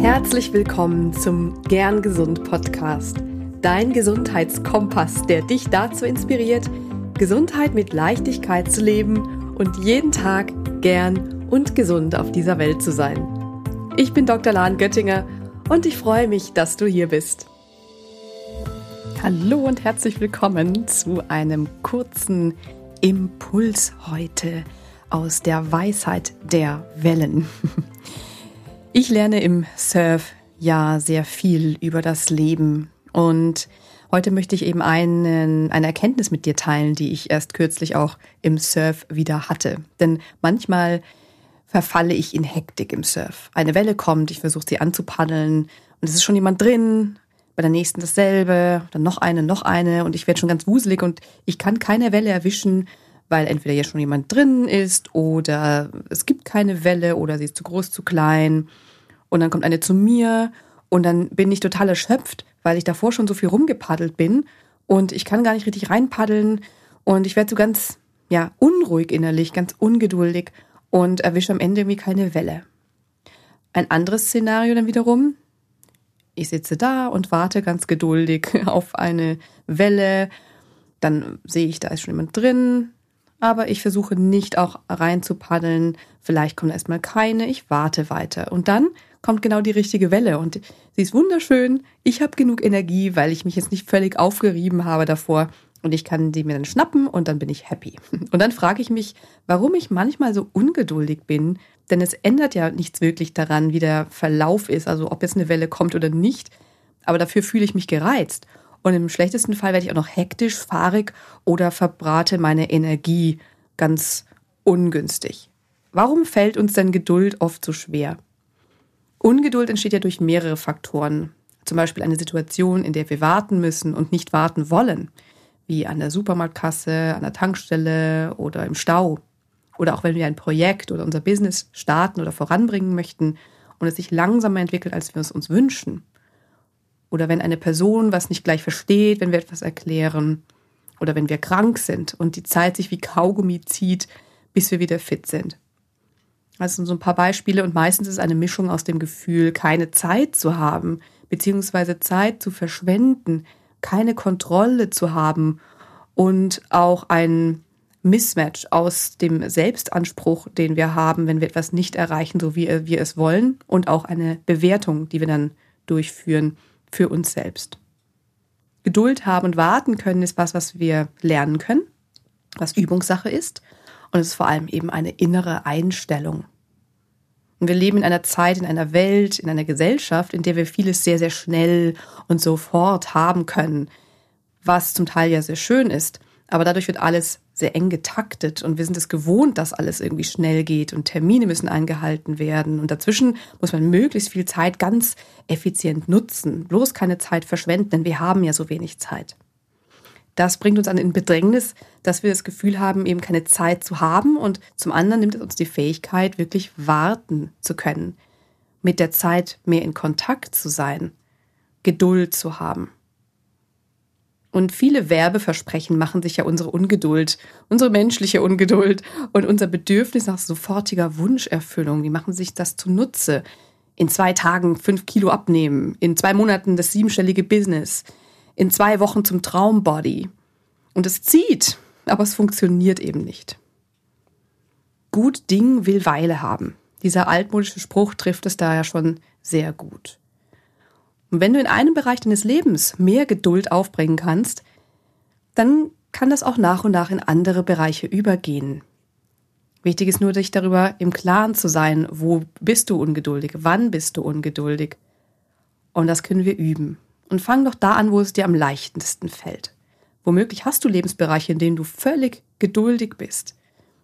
Herzlich willkommen zum Gern Gesund Podcast, dein Gesundheitskompass, der dich dazu inspiriert, Gesundheit mit Leichtigkeit zu leben und jeden Tag gern und gesund auf dieser Welt zu sein. Ich bin Dr. Lahn Göttinger und ich freue mich, dass du hier bist. Hallo und herzlich willkommen zu einem kurzen Impuls heute aus der Weisheit der Wellen. Ich lerne im Surf ja sehr viel über das Leben und heute möchte ich eben einen, eine Erkenntnis mit dir teilen, die ich erst kürzlich auch im Surf wieder hatte. Denn manchmal verfalle ich in Hektik im Surf. Eine Welle kommt, ich versuche sie anzupaddeln und es ist schon jemand drin, bei der nächsten dasselbe, dann noch eine, noch eine und ich werde schon ganz wuselig und ich kann keine Welle erwischen, weil entweder hier schon jemand drin ist oder es gibt keine Welle oder sie ist zu groß, zu klein. Und dann kommt eine zu mir und dann bin ich total erschöpft, weil ich davor schon so viel rumgepaddelt bin und ich kann gar nicht richtig reinpaddeln und ich werde so ganz, ja, unruhig innerlich, ganz ungeduldig und erwische am Ende irgendwie keine Welle. Ein anderes Szenario dann wiederum, ich sitze da und warte ganz geduldig auf eine Welle, dann sehe ich, da ist schon jemand drin, aber ich versuche nicht auch rein zu paddeln. Vielleicht kommt erstmal keine, ich warte weiter. Und dann kommt genau die richtige Welle und sie ist wunderschön. Ich habe genug Energie, weil ich mich jetzt nicht völlig aufgerieben habe davor und ich kann die mir dann schnappen und dann bin ich happy. Und dann frage ich mich, warum ich manchmal so ungeduldig bin, denn es ändert ja nichts wirklich daran, wie der Verlauf ist, also ob jetzt eine Welle kommt oder nicht, aber dafür fühle ich mich gereizt. Und im schlechtesten Fall werde ich auch noch hektisch, fahrig oder verbrate meine Energie ganz ungünstig. Warum fällt uns denn Geduld oft so schwer? Ungeduld entsteht ja durch mehrere Faktoren. Zum Beispiel eine Situation, in der wir warten müssen und nicht warten wollen, wie an der Supermarktkasse, an der Tankstelle oder im Stau. Oder auch wenn wir ein Projekt oder unser Business starten oder voranbringen möchten und es sich langsamer entwickelt, als wir es uns wünschen. Oder wenn eine Person was nicht gleich versteht, wenn wir etwas erklären. Oder wenn wir krank sind und die Zeit sich wie Kaugummi zieht, bis wir wieder fit sind. Das sind so ein paar Beispiele und meistens ist es eine Mischung aus dem Gefühl, keine Zeit zu haben, beziehungsweise Zeit zu verschwenden, keine Kontrolle zu haben und auch ein Mismatch aus dem Selbstanspruch, den wir haben, wenn wir etwas nicht erreichen, so wie wir es wollen, und auch eine Bewertung, die wir dann durchführen für uns selbst. Geduld haben und warten können ist was, was wir lernen können, was Übungssache ist. Und es ist vor allem eben eine innere Einstellung. Und wir leben in einer Zeit, in einer Welt, in einer Gesellschaft, in der wir vieles sehr, sehr schnell und sofort haben können, was zum Teil ja sehr schön ist. Aber dadurch wird alles sehr eng getaktet und wir sind es gewohnt, dass alles irgendwie schnell geht und Termine müssen eingehalten werden. Und dazwischen muss man möglichst viel Zeit ganz effizient nutzen. Bloß keine Zeit verschwenden, denn wir haben ja so wenig Zeit. Das bringt uns an in Bedrängnis, dass wir das Gefühl haben, eben keine Zeit zu haben und zum anderen nimmt es uns die Fähigkeit, wirklich warten zu können, mit der Zeit mehr in Kontakt zu sein, Geduld zu haben. Und viele Werbeversprechen machen sich ja unsere Ungeduld, unsere menschliche Ungeduld und unser Bedürfnis nach sofortiger Wunscherfüllung, die machen sich das zunutze. In zwei Tagen fünf Kilo abnehmen, in zwei Monaten das siebenstellige Business, in zwei Wochen zum Traumbody. Und es zieht, aber es funktioniert eben nicht. Gut Ding will Weile haben. Dieser altmodische Spruch trifft es da ja schon sehr gut. Und wenn du in einem Bereich deines Lebens mehr Geduld aufbringen kannst, dann kann das auch nach und nach in andere Bereiche übergehen. Wichtig ist nur, dich darüber im Klaren zu sein, wo bist du ungeduldig, wann bist du ungeduldig. Und das können wir üben. Und fang doch da an, wo es dir am leichtesten fällt. Womöglich hast du Lebensbereiche, in denen du völlig geduldig bist,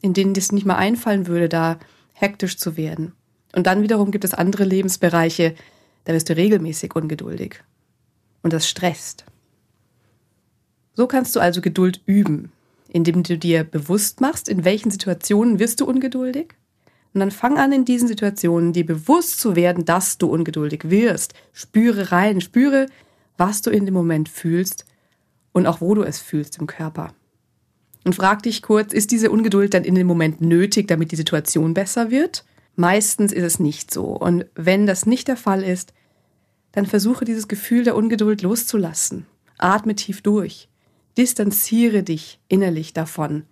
in denen es nicht mal einfallen würde, da hektisch zu werden. Und dann wiederum gibt es andere Lebensbereiche, da wirst du regelmäßig ungeduldig. Und das stresst. So kannst du also Geduld üben, indem du dir bewusst machst, in welchen Situationen wirst du ungeduldig. Und dann fang an, in diesen Situationen dir bewusst zu werden, dass du ungeduldig wirst. Spüre rein, spüre, was du in dem Moment fühlst und auch wo du es fühlst im Körper. Und frag dich kurz, ist diese Ungeduld dann in dem Moment nötig, damit die Situation besser wird? Meistens ist es nicht so. Und wenn das nicht der Fall ist, dann versuche dieses Gefühl der Ungeduld loszulassen. Atme tief durch. Distanziere dich innerlich davon.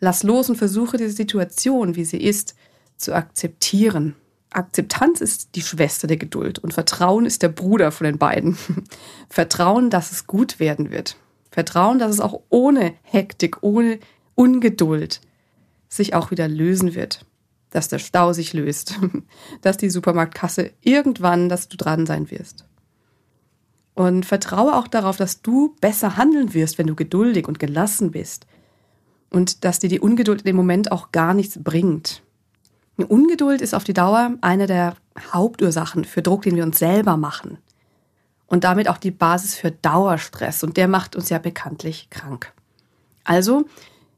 Lass los und versuche diese Situation, wie sie ist, zu akzeptieren. Akzeptanz ist die Schwester der Geduld und Vertrauen ist der Bruder von den beiden. Vertrauen, dass es gut werden wird. Vertrauen, dass es auch ohne Hektik, ohne Ungeduld sich auch wieder lösen wird. Dass der Stau sich löst. Dass die Supermarktkasse irgendwann, dass du dran sein wirst. Und vertraue auch darauf, dass du besser handeln wirst, wenn du geduldig und gelassen bist. Und dass dir die Ungeduld in dem Moment auch gar nichts bringt. Ungeduld ist auf die Dauer eine der Hauptursachen für Druck, den wir uns selber machen. Und damit auch die Basis für Dauerstress. Und der macht uns ja bekanntlich krank. Also,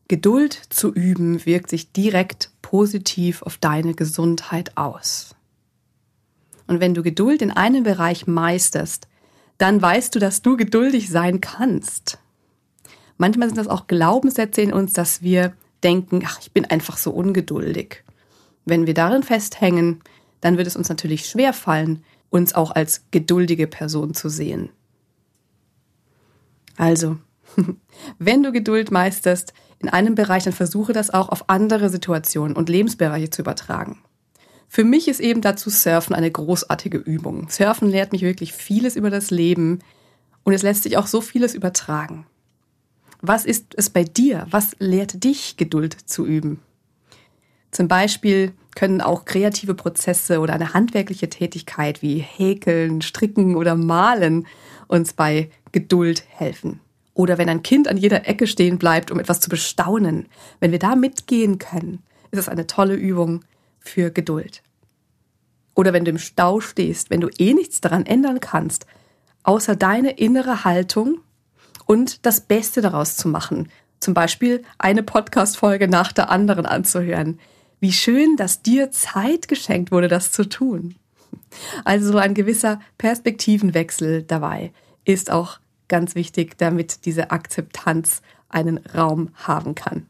Geduld zu üben wirkt sich direkt positiv auf deine Gesundheit aus. Und wenn du Geduld in einem Bereich meisterst, dann weißt du, dass du geduldig sein kannst. Manchmal sind das auch Glaubenssätze in uns, dass wir denken, ach, ich bin einfach so ungeduldig. Wenn wir darin festhängen, dann wird es uns natürlich schwer fallen, uns auch als geduldige Person zu sehen. Also, wenn du Geduld meisterst in einem Bereich, dann versuche das auch auf andere Situationen und Lebensbereiche zu übertragen. Für mich ist eben dazu Surfen eine großartige Übung. Surfen lehrt mich wirklich vieles über das Leben und es lässt sich auch so vieles übertragen. Was ist es bei dir? Was lehrt dich, Geduld zu üben? Zum Beispiel können auch kreative Prozesse oder eine handwerkliche Tätigkeit wie Häkeln, Stricken oder Malen uns bei Geduld helfen. Oder wenn ein Kind an jeder Ecke stehen bleibt, um etwas zu bestaunen. Wenn wir da mitgehen können, ist es eine tolle Übung für Geduld. Oder wenn du im Stau stehst, wenn du eh nichts daran ändern kannst, außer deine innere Haltung und das Beste daraus zu machen. Zum Beispiel eine Podcast-Folge nach der anderen anzuhören wie schön, dass dir Zeit geschenkt wurde, das zu tun. Also so ein gewisser Perspektivenwechsel dabei ist auch ganz wichtig, damit diese Akzeptanz einen Raum haben kann.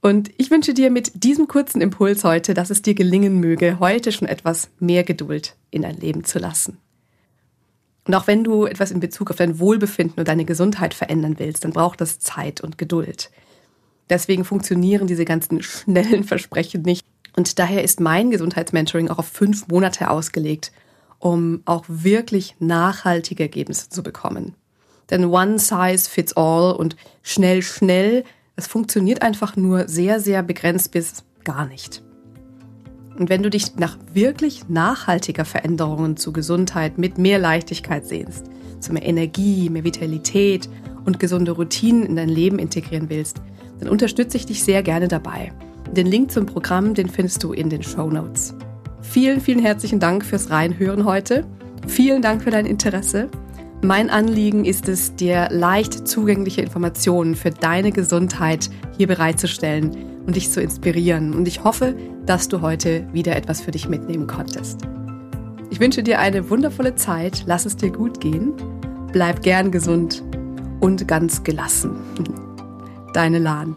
Und ich wünsche dir mit diesem kurzen Impuls heute, dass es dir gelingen möge, heute schon etwas mehr Geduld in dein Leben zu lassen. Und auch wenn du etwas in Bezug auf dein Wohlbefinden und deine Gesundheit verändern willst, dann braucht das Zeit und Geduld. Deswegen funktionieren diese ganzen schnellen Versprechen nicht. Und daher ist mein Gesundheitsmentoring auch auf fünf Monate ausgelegt, um auch wirklich nachhaltige Ergebnisse zu bekommen. Denn one size fits all und schnell, schnell, das funktioniert einfach nur sehr, sehr begrenzt bis gar nicht. Und wenn du dich nach wirklich nachhaltiger Veränderungen zu Gesundheit mit mehr Leichtigkeit sehnst, zu mehr Energie, mehr Vitalität und gesunde Routinen in dein Leben integrieren willst, dann unterstütze ich dich sehr gerne dabei. Den Link zum Programm, den findest du in den Show Notes. Vielen, vielen herzlichen Dank fürs Reinhören heute. Vielen Dank für dein Interesse. Mein Anliegen ist es, dir leicht zugängliche Informationen für deine Gesundheit hier bereitzustellen und dich zu inspirieren. Und ich hoffe, dass du heute wieder etwas für dich mitnehmen konntest. Ich wünsche dir eine wundervolle Zeit. Lass es dir gut gehen. Bleib gern gesund und ganz gelassen. Deine Lahn.